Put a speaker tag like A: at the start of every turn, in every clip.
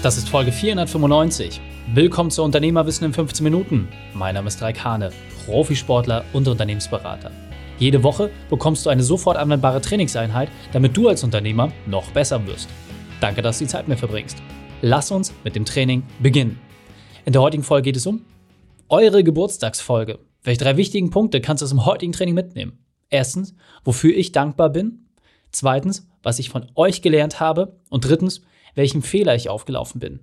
A: Das ist Folge 495. Willkommen zu Unternehmerwissen in 15 Minuten. Mein Name ist Raik Hane, Profisportler und Unternehmensberater. Jede Woche bekommst du eine sofort anwendbare Trainingseinheit, damit du als Unternehmer noch besser wirst. Danke, dass du die Zeit mit mir verbringst. Lass uns mit dem Training beginnen. In der heutigen Folge geht es um eure Geburtstagsfolge. Welche drei wichtigen Punkte kannst du aus dem heutigen Training mitnehmen? Erstens, wofür ich dankbar bin. Zweitens, was ich von euch gelernt habe. Und drittens, welchen Fehler ich aufgelaufen bin.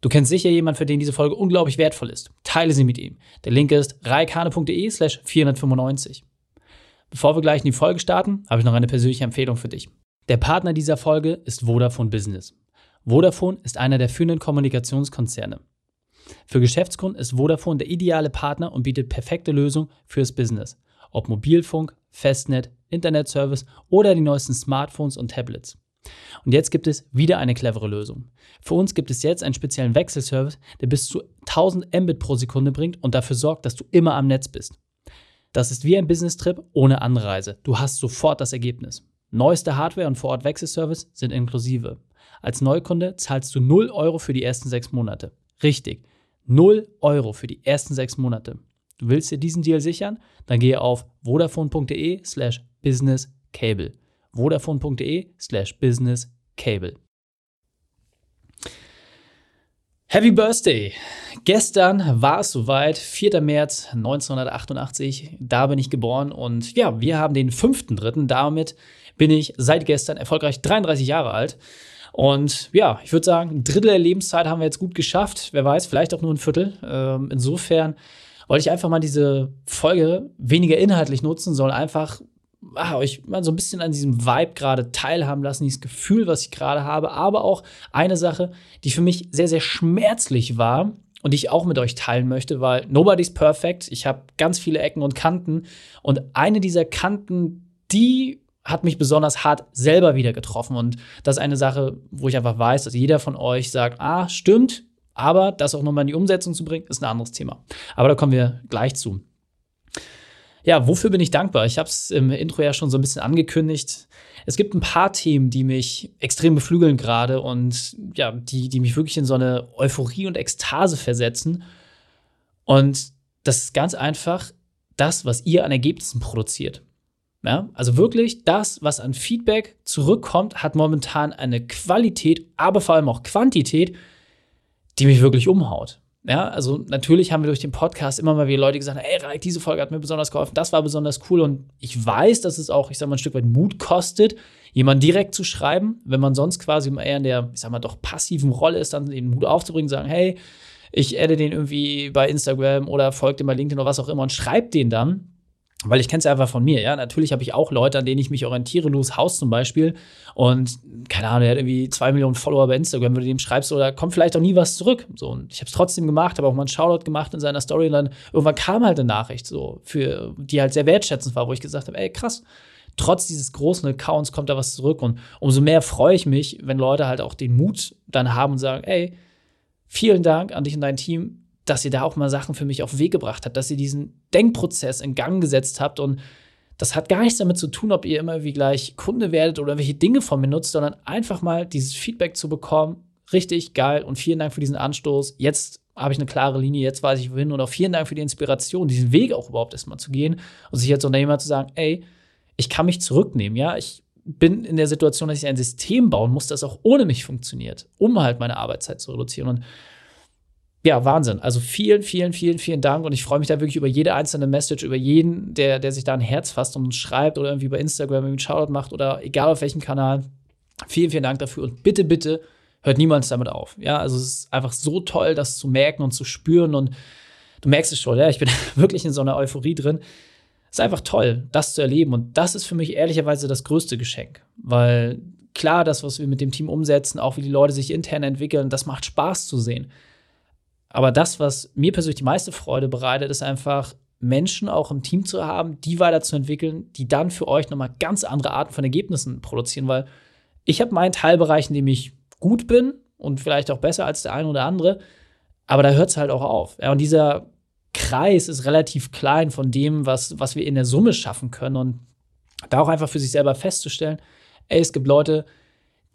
A: Du kennst sicher jemanden, für den diese Folge unglaublich wertvoll ist. Teile sie mit ihm. Der Link ist reikane.de slash 495. Bevor wir gleich in die Folge starten, habe ich noch eine persönliche Empfehlung für dich. Der Partner dieser Folge ist Vodafone Business. Vodafone ist einer der führenden Kommunikationskonzerne. Für Geschäftskunden ist Vodafone der ideale Partner und bietet perfekte Lösungen fürs Business. Ob Mobilfunk, Festnet, Internetservice oder die neuesten Smartphones und Tablets. Und jetzt gibt es wieder eine clevere Lösung. Für uns gibt es jetzt einen speziellen Wechselservice, der bis zu 1000 Mbit pro Sekunde bringt und dafür sorgt, dass du immer am Netz bist. Das ist wie ein Business-Trip ohne Anreise. Du hast sofort das Ergebnis. Neueste Hardware und Vor-Ort-Wechselservice sind inklusive. Als Neukunde zahlst du 0 Euro für die ersten sechs Monate. Richtig, 0 Euro für die ersten sechs Monate. Du willst dir diesen Deal sichern? Dann gehe auf vodafone.de slash businesscable vodafone.de slash businesscable. Happy Birthday! Gestern war es soweit, 4. März 1988. Da bin ich geboren und ja, wir haben den 5.3. Damit bin ich seit gestern erfolgreich 33 Jahre alt. Und ja, ich würde sagen, ein Drittel der Lebenszeit haben wir jetzt gut geschafft. Wer weiß, vielleicht auch nur ein Viertel. Ähm, insofern wollte ich einfach mal diese Folge weniger inhaltlich nutzen, sondern einfach ah, euch mal so ein bisschen an diesem Vibe gerade teilhaben lassen, dieses Gefühl, was ich gerade habe, aber auch eine Sache, die für mich sehr, sehr schmerzlich war und die ich auch mit euch teilen möchte, weil nobody's perfect. Ich habe ganz viele Ecken und Kanten und eine dieser Kanten, die hat mich besonders hart selber wieder getroffen und das ist eine Sache, wo ich einfach weiß, dass jeder von euch sagt, ah, stimmt, aber das auch nochmal in die Umsetzung zu bringen, ist ein anderes Thema. Aber da kommen wir gleich zu. Ja, wofür bin ich dankbar? Ich habe es im Intro ja schon so ein bisschen angekündigt. Es gibt ein paar Themen, die mich extrem beflügeln gerade und ja, die, die mich wirklich in so eine Euphorie und Ekstase versetzen. Und das ist ganz einfach das, was ihr an Ergebnissen produziert. Ja, also wirklich das, was an Feedback zurückkommt, hat momentan eine Qualität, aber vor allem auch Quantität, die mich wirklich umhaut. Ja, also natürlich haben wir durch den Podcast immer mal wieder Leute gesagt, ey, Raik, diese Folge hat mir besonders geholfen, das war besonders cool. Und ich weiß, dass es auch, ich sag mal, ein Stück weit Mut kostet, jemand direkt zu schreiben, wenn man sonst quasi eher in der, ich sag mal, doch passiven Rolle ist, dann den Mut aufzubringen, sagen, hey, ich adde den irgendwie bei Instagram oder folgt dem bei LinkedIn oder was auch immer und schreibt den dann weil ich kenne es ja einfach von mir, ja. Natürlich habe ich auch Leute, an denen ich mich orientiere, Louis Haus zum Beispiel. Und keine Ahnung, der hat irgendwie zwei Millionen Follower bei Instagram, wenn du dem schreibst, oder kommt vielleicht auch nie was zurück. So, und ich habe es trotzdem gemacht, habe auch mal einen Shoutout gemacht in seiner Story und dann irgendwann kam halt eine Nachricht, so, für die halt sehr wertschätzend war, wo ich gesagt habe, ey, krass, trotz dieses großen Accounts kommt da was zurück. Und umso mehr freue ich mich, wenn Leute halt auch den Mut dann haben und sagen, ey, vielen Dank an dich und dein Team dass ihr da auch mal Sachen für mich auf den Weg gebracht habt, dass ihr diesen Denkprozess in Gang gesetzt habt und das hat gar nichts damit zu tun, ob ihr immer wie gleich Kunde werdet oder welche Dinge von mir nutzt, sondern einfach mal dieses Feedback zu bekommen. Richtig geil und vielen Dank für diesen Anstoß. Jetzt habe ich eine klare Linie, jetzt weiß ich wohin und auch vielen Dank für die Inspiration, diesen Weg auch überhaupt erstmal zu gehen und sich als Unternehmer zu sagen, ey, ich kann mich zurücknehmen, ja, ich bin in der Situation, dass ich ein System bauen muss, das auch ohne mich funktioniert, um halt meine Arbeitszeit zu reduzieren. Und ja, Wahnsinn. Also vielen, vielen, vielen, vielen Dank. Und ich freue mich da wirklich über jede einzelne Message, über jeden, der, der sich da ein Herz fasst und schreibt oder irgendwie bei Instagram irgendwie einen Shoutout macht oder egal auf welchem Kanal. Vielen, vielen Dank dafür. Und bitte, bitte hört niemals damit auf. Ja, also es ist einfach so toll, das zu merken und zu spüren. Und du merkst es schon, ja, ich bin wirklich in so einer Euphorie drin. Es ist einfach toll, das zu erleben. Und das ist für mich ehrlicherweise das größte Geschenk. Weil klar, das, was wir mit dem Team umsetzen, auch wie die Leute sich intern entwickeln, das macht Spaß zu sehen. Aber das, was mir persönlich die meiste Freude bereitet, ist einfach, Menschen auch im Team zu haben, die weiterzuentwickeln, die dann für euch nochmal ganz andere Arten von Ergebnissen produzieren, weil ich habe meinen Teilbereich, in dem ich gut bin und vielleicht auch besser als der eine oder andere, aber da hört es halt auch auf. Ja, und dieser Kreis ist relativ klein von dem, was, was wir in der Summe schaffen können und da auch einfach für sich selber festzustellen, ey, es gibt Leute,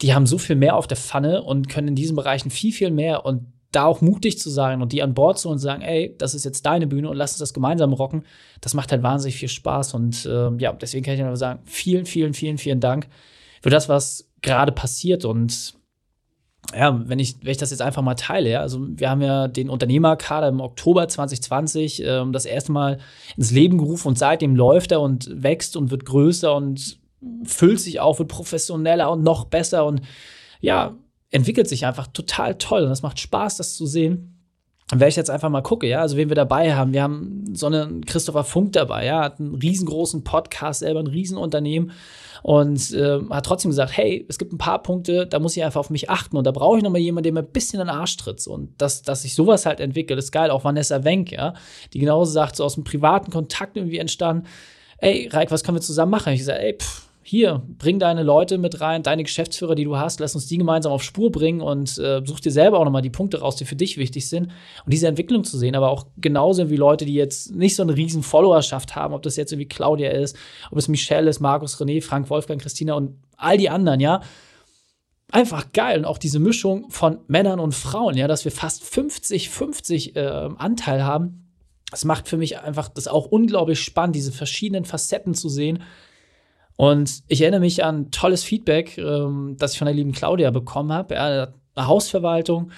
A: die haben so viel mehr auf der Pfanne und können in diesen Bereichen viel, viel mehr und da auch mutig zu sein und die an Bord zu und sagen, ey, das ist jetzt deine Bühne und lass uns das gemeinsam rocken, das macht halt wahnsinnig viel Spaß. Und äh, ja, deswegen kann ich nur sagen, vielen, vielen, vielen, vielen Dank für das, was gerade passiert. Und ja, wenn ich, wenn ich das jetzt einfach mal teile, ja, also wir haben ja den Unternehmerkader im Oktober 2020 äh, das erste Mal ins Leben gerufen und seitdem läuft er und wächst und wird größer und füllt sich auf, wird professioneller und noch besser und ja, entwickelt sich einfach total toll und das macht Spaß, das zu sehen. Und wenn ich jetzt einfach mal gucke, ja, also wen wir dabei haben, wir haben so einen Christopher Funk dabei, ja, hat einen riesengroßen Podcast, selber ein Riesenunternehmen und äh, hat trotzdem gesagt, hey, es gibt ein paar Punkte, da muss ich einfach auf mich achten und da brauche ich noch mal jemanden, der mir ein bisschen in den Arsch tritt und dass, dass sich sowas halt entwickelt, ist geil. Auch Vanessa Wenk, ja, die genauso sagt, so aus dem privaten Kontakt irgendwie entstanden, ey, Reik, was können wir zusammen machen? Ich sage, ey, pff, hier, bring deine Leute mit rein, deine Geschäftsführer, die du hast, lass uns die gemeinsam auf Spur bringen und äh, such dir selber auch nochmal die Punkte raus, die für dich wichtig sind. Und diese Entwicklung zu sehen, aber auch genauso wie Leute, die jetzt nicht so eine riesen Followerschaft haben, ob das jetzt irgendwie Claudia ist, ob es Michelle ist, Markus, René, Frank, Wolfgang, Christina und all die anderen, ja. Einfach geil. Und auch diese Mischung von Männern und Frauen, ja, dass wir fast 50-50 äh, Anteil haben. Das macht für mich einfach das auch unglaublich spannend, diese verschiedenen Facetten zu sehen und ich erinnere mich an tolles Feedback, ähm, das ich von der lieben Claudia bekommen habe. Eine Hausverwaltung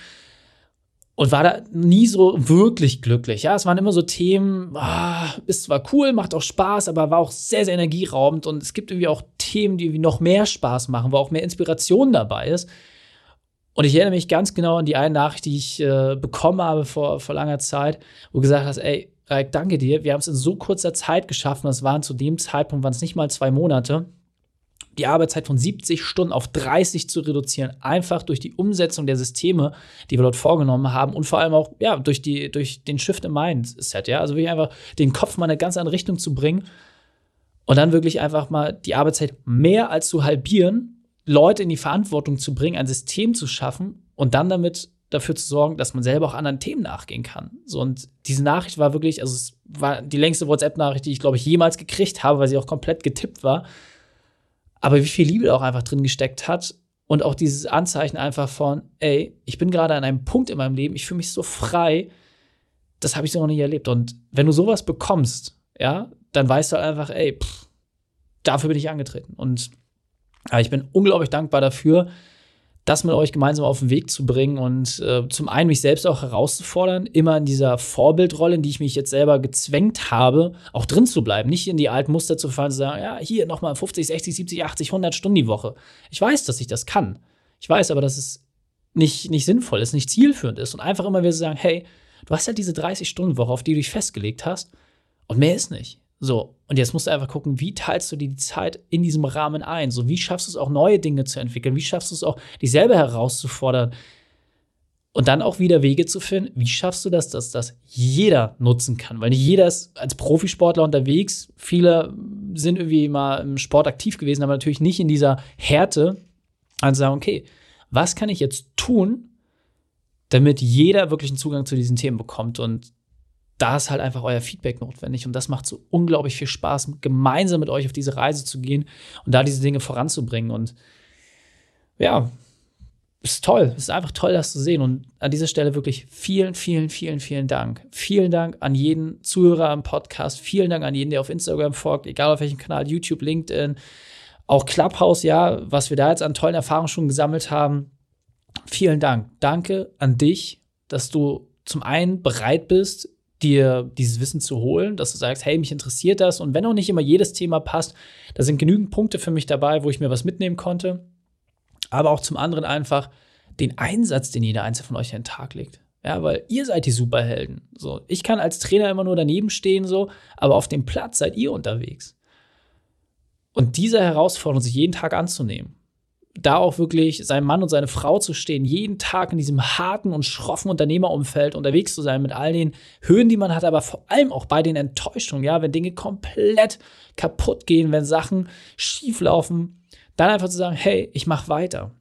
A: und war da nie so wirklich glücklich. Ja, es waren immer so Themen, ah, ist zwar cool, macht auch Spaß, aber war auch sehr, sehr energieraubend. Und es gibt irgendwie auch Themen, die noch mehr Spaß machen, wo auch mehr Inspiration dabei ist. Und ich erinnere mich ganz genau an die eine Nachricht, die ich äh, bekommen habe vor, vor langer Zeit, wo du gesagt hast, ey, Raik, danke dir. Wir haben es in so kurzer Zeit geschaffen. Das waren zu dem Zeitpunkt, waren es nicht mal zwei Monate. Die Arbeitszeit von 70 Stunden auf 30 zu reduzieren, einfach durch die Umsetzung der Systeme, die wir dort vorgenommen haben und vor allem auch ja, durch, die, durch den Shift im Mindset. Ja? Also wirklich einfach den Kopf mal in eine ganz andere Richtung zu bringen und dann wirklich einfach mal die Arbeitszeit mehr als zu halbieren, Leute in die Verantwortung zu bringen, ein System zu schaffen und dann damit dafür zu sorgen, dass man selber auch anderen Themen nachgehen kann. So, und diese Nachricht war wirklich, also es war die längste WhatsApp-Nachricht, die ich, glaube ich, jemals gekriegt habe, weil sie auch komplett getippt war. Aber wie viel Liebe da auch einfach drin gesteckt hat und auch dieses Anzeichen einfach von, ey, ich bin gerade an einem Punkt in meinem Leben, ich fühle mich so frei, das habe ich so noch nie erlebt. Und wenn du sowas bekommst, ja, dann weißt du halt einfach, ey, pff, dafür bin ich angetreten. Und ich bin unglaublich dankbar dafür, das mit euch gemeinsam auf den Weg zu bringen und äh, zum einen mich selbst auch herauszufordern, immer in dieser Vorbildrolle, in die ich mich jetzt selber gezwängt habe, auch drin zu bleiben, nicht in die alten Muster zu fallen, zu sagen, ja, hier nochmal 50, 60, 70, 80, 100 Stunden die Woche. Ich weiß, dass ich das kann. Ich weiß aber, dass es nicht, nicht sinnvoll ist, nicht zielführend ist und einfach immer wieder sagen, hey, du hast ja diese 30-Stunden-Woche, auf die du dich festgelegt hast und mehr ist nicht. So, und jetzt musst du einfach gucken, wie teilst du die Zeit in diesem Rahmen ein? So, wie schaffst du es auch, neue Dinge zu entwickeln? Wie schaffst du es auch, dich selber herauszufordern? Und dann auch wieder Wege zu finden, wie schaffst du das, dass das jeder nutzen kann? Weil nicht jeder ist als Profisportler unterwegs. Viele sind irgendwie mal im Sport aktiv gewesen, aber natürlich nicht in dieser Härte. Also sagen, okay, was kann ich jetzt tun, damit jeder wirklich einen Zugang zu diesen Themen bekommt? Und da ist halt einfach euer Feedback notwendig. Und das macht so unglaublich viel Spaß, gemeinsam mit euch auf diese Reise zu gehen und da diese Dinge voranzubringen. Und ja, ist toll. Es ist einfach toll, das zu sehen. Und an dieser Stelle wirklich vielen, vielen, vielen, vielen Dank. Vielen Dank an jeden Zuhörer am Podcast. Vielen Dank an jeden, der auf Instagram folgt, egal auf welchem Kanal, YouTube, LinkedIn, auch Clubhouse, ja, was wir da jetzt an tollen Erfahrungen schon gesammelt haben. Vielen Dank. Danke an dich, dass du zum einen bereit bist, dir dieses Wissen zu holen, dass du sagst, hey, mich interessiert das und wenn auch nicht immer jedes Thema passt, da sind genügend Punkte für mich dabei, wo ich mir was mitnehmen konnte, aber auch zum anderen einfach den Einsatz, den jeder Einzelne von euch an den Tag legt. Ja, weil ihr seid die Superhelden. So, ich kann als Trainer immer nur daneben stehen, so, aber auf dem Platz seid ihr unterwegs. Und diese Herausforderung sich jeden Tag anzunehmen da auch wirklich seinem Mann und seine Frau zu stehen, jeden Tag in diesem harten und schroffen Unternehmerumfeld unterwegs zu sein, mit all den Höhen, die man hat, aber vor allem auch bei den Enttäuschungen, ja, wenn Dinge komplett kaputt gehen, wenn Sachen schief laufen, dann einfach zu sagen, hey, ich mache weiter.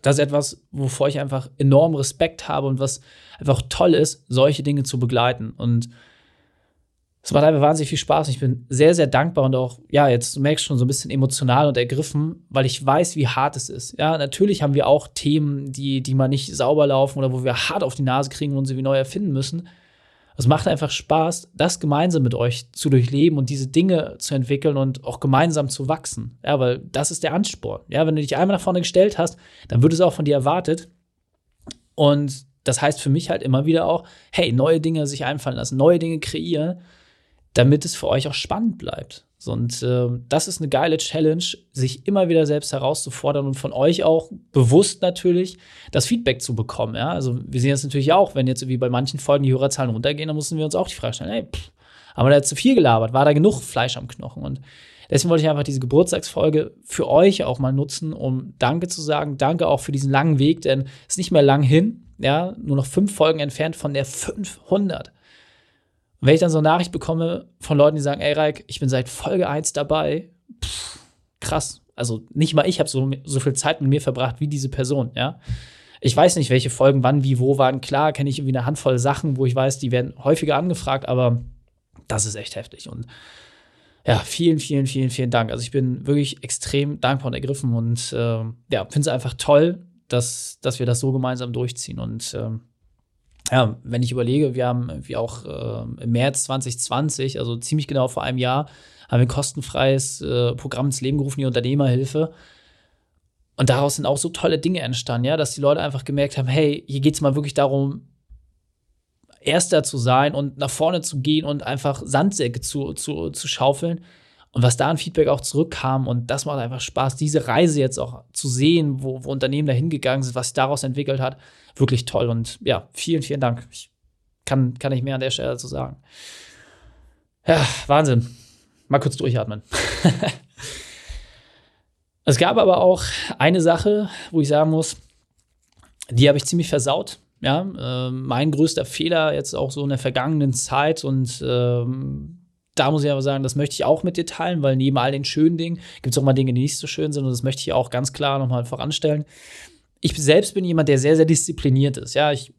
A: Das ist etwas, wovor ich einfach enorm Respekt habe und was einfach toll ist, solche Dinge zu begleiten. Und es macht einfach wahnsinnig viel Spaß. Ich bin sehr, sehr dankbar und auch, ja, jetzt merkst du schon so ein bisschen emotional und ergriffen, weil ich weiß, wie hart es ist. Ja, natürlich haben wir auch Themen, die, die mal nicht sauber laufen oder wo wir hart auf die Nase kriegen und sie wie neu erfinden müssen. Es macht einfach Spaß, das gemeinsam mit euch zu durchleben und diese Dinge zu entwickeln und auch gemeinsam zu wachsen. Ja, weil das ist der Ansporn. Ja, wenn du dich einmal nach vorne gestellt hast, dann wird es auch von dir erwartet. Und das heißt für mich halt immer wieder auch, hey, neue Dinge sich einfallen lassen, neue Dinge kreieren damit es für euch auch spannend bleibt. Und äh, das ist eine geile Challenge, sich immer wieder selbst herauszufordern und von euch auch bewusst natürlich das Feedback zu bekommen. Ja? Also wir sehen das natürlich auch, wenn jetzt wie bei manchen Folgen die Hörerzahlen runtergehen, dann müssen wir uns auch die Frage stellen, hey, pff, haben wir da zu viel gelabert? War da genug Fleisch am Knochen? Und deswegen wollte ich einfach diese Geburtstagsfolge für euch auch mal nutzen, um Danke zu sagen. Danke auch für diesen langen Weg, denn es ist nicht mehr lang hin. Ja, nur noch fünf Folgen entfernt von der 500. Wenn ich dann so eine Nachricht bekomme von Leuten, die sagen, ey Reik, ich bin seit Folge 1 dabei, pff, krass. Also nicht mal ich habe so, so viel Zeit mit mir verbracht wie diese Person, ja. Ich weiß nicht, welche Folgen wann, wie, wo waren. Klar kenne ich irgendwie eine Handvoll Sachen, wo ich weiß, die werden häufiger angefragt, aber das ist echt heftig. Und ja, vielen, vielen, vielen, vielen Dank. Also ich bin wirklich extrem dankbar und ergriffen und äh, ja, finde es einfach toll, dass, dass wir das so gemeinsam durchziehen. Und ähm, ja, wenn ich überlege, wir haben wie auch äh, im März 2020, also ziemlich genau vor einem Jahr, haben wir ein kostenfreies äh, Programm ins Leben gerufen, die Unternehmerhilfe. Und daraus sind auch so tolle Dinge entstanden, ja, dass die Leute einfach gemerkt haben, hey, hier geht es mal wirklich darum, Erster zu sein und nach vorne zu gehen und einfach Sandsäcke zu, zu, zu schaufeln. Und was da an Feedback auch zurückkam, und das macht einfach Spaß, diese Reise jetzt auch zu sehen, wo, wo Unternehmen da hingegangen sind, was sich daraus entwickelt hat, wirklich toll. Und ja, vielen, vielen Dank. Ich kann, kann ich mehr an der Stelle dazu sagen. Ja, Wahnsinn. Mal kurz durchatmen. es gab aber auch eine Sache, wo ich sagen muss, die habe ich ziemlich versaut. Ja, äh, mein größter Fehler jetzt auch so in der vergangenen Zeit und ähm, da muss ich aber sagen, das möchte ich auch mit dir teilen, weil neben all den schönen Dingen gibt es auch mal Dinge, die nicht so schön sind und das möchte ich auch ganz klar nochmal voranstellen. Ich selbst bin jemand, der sehr, sehr diszipliniert ist. Ja, ich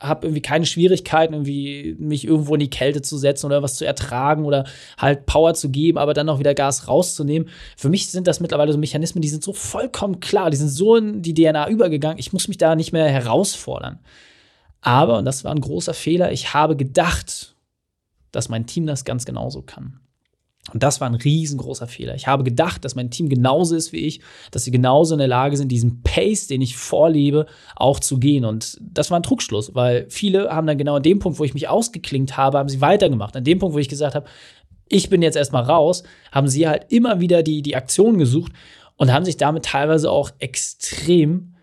A: habe irgendwie keine Schwierigkeiten, irgendwie mich irgendwo in die Kälte zu setzen oder was zu ertragen oder halt Power zu geben, aber dann auch wieder Gas rauszunehmen. Für mich sind das mittlerweile so Mechanismen, die sind so vollkommen klar, die sind so in die DNA übergegangen. Ich muss mich da nicht mehr herausfordern. Aber, und das war ein großer Fehler, ich habe gedacht, dass mein Team das ganz genauso kann. Und das war ein riesengroßer Fehler. Ich habe gedacht, dass mein Team genauso ist wie ich, dass sie genauso in der Lage sind, diesen Pace, den ich vorlebe, auch zu gehen. Und das war ein Trugschluss, weil viele haben dann genau an dem Punkt, wo ich mich ausgeklingt habe, haben sie weitergemacht. An dem Punkt, wo ich gesagt habe, ich bin jetzt erstmal raus, haben sie halt immer wieder die, die Aktion gesucht und haben sich damit teilweise auch extrem,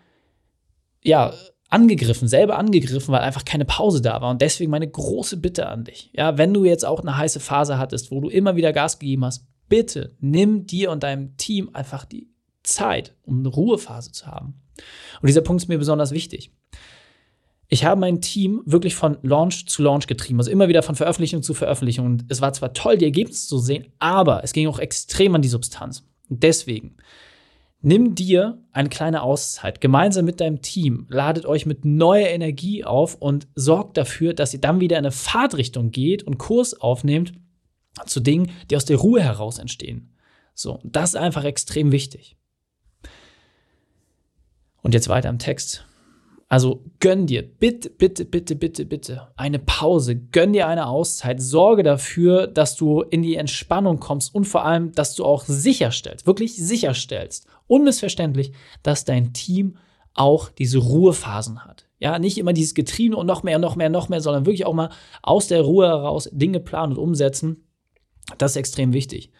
A: ja, angegriffen, selber angegriffen, weil einfach keine Pause da war. Und deswegen meine große Bitte an dich. Ja, wenn du jetzt auch eine heiße Phase hattest, wo du immer wieder Gas gegeben hast, bitte nimm dir und deinem Team einfach die Zeit, um eine Ruhephase zu haben. Und dieser Punkt ist mir besonders wichtig. Ich habe mein Team wirklich von Launch zu Launch getrieben, also immer wieder von Veröffentlichung zu Veröffentlichung. Und es war zwar toll, die Ergebnisse zu sehen, aber es ging auch extrem an die Substanz. Und deswegen Nimm dir eine kleine Auszeit gemeinsam mit deinem Team, ladet euch mit neuer Energie auf und sorgt dafür, dass ihr dann wieder in eine Fahrtrichtung geht und Kurs aufnehmt zu Dingen, die aus der Ruhe heraus entstehen. So, das ist einfach extrem wichtig. Und jetzt weiter im Text. Also gönn dir bitte, bitte, bitte, bitte, bitte eine Pause, gönn dir eine Auszeit, sorge dafür, dass du in die Entspannung kommst und vor allem, dass du auch sicherstellst, wirklich sicherstellst, unmissverständlich, dass dein Team auch diese Ruhephasen hat. Ja, nicht immer dieses Getriebe und noch mehr, noch mehr, noch mehr, sondern wirklich auch mal aus der Ruhe heraus Dinge planen und umsetzen. Das ist extrem wichtig.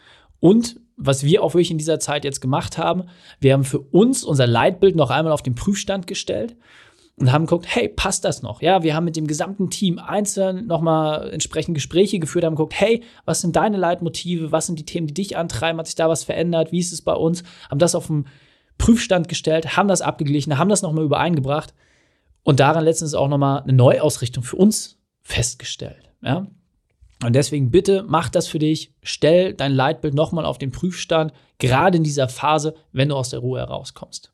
A: Und was wir auch wirklich in dieser Zeit jetzt gemacht haben, wir haben für uns unser Leitbild noch einmal auf den Prüfstand gestellt und haben geguckt, hey, passt das noch? Ja, wir haben mit dem gesamten Team einzeln nochmal entsprechend Gespräche geführt, haben geguckt, hey, was sind deine Leitmotive? Was sind die Themen, die dich antreiben? Hat sich da was verändert? Wie ist es bei uns? Haben das auf den Prüfstand gestellt, haben das abgeglichen, haben das nochmal übereingebracht und daran letztens auch nochmal eine Neuausrichtung für uns festgestellt. Ja? Und deswegen bitte mach das für dich, stell dein Leitbild nochmal auf den Prüfstand, gerade in dieser Phase, wenn du aus der Ruhe herauskommst.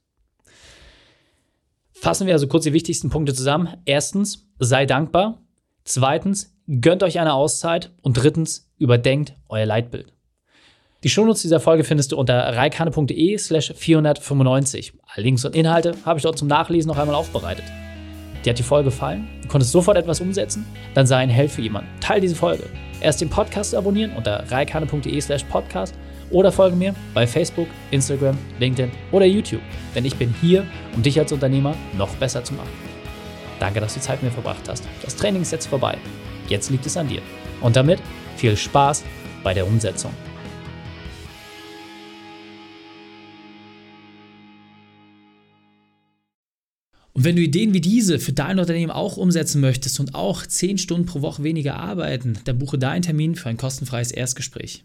A: Fassen wir also kurz die wichtigsten Punkte zusammen. Erstens, sei dankbar. Zweitens, gönnt euch eine Auszeit und drittens, überdenkt euer Leitbild. Die Shownotes dieser Folge findest du unter reikane.de slash 495. Alle Links und Inhalte habe ich dort zum Nachlesen noch einmal aufbereitet. Dir hat die Folge gefallen? Du konntest sofort etwas umsetzen? Dann sei ein Held für jemanden. Teil diese Folge. Erst den Podcast abonnieren unter reikane.de slash podcast oder folge mir bei Facebook, Instagram, LinkedIn oder YouTube. Denn ich bin hier, um dich als Unternehmer noch besser zu machen. Danke, dass du Zeit mit mir verbracht hast. Das Training ist jetzt vorbei. Jetzt liegt es an dir. Und damit viel Spaß bei der Umsetzung. Und wenn du Ideen wie diese für dein Unternehmen auch umsetzen möchtest und auch 10 Stunden pro Woche weniger arbeiten, dann buche deinen Termin für ein kostenfreies Erstgespräch.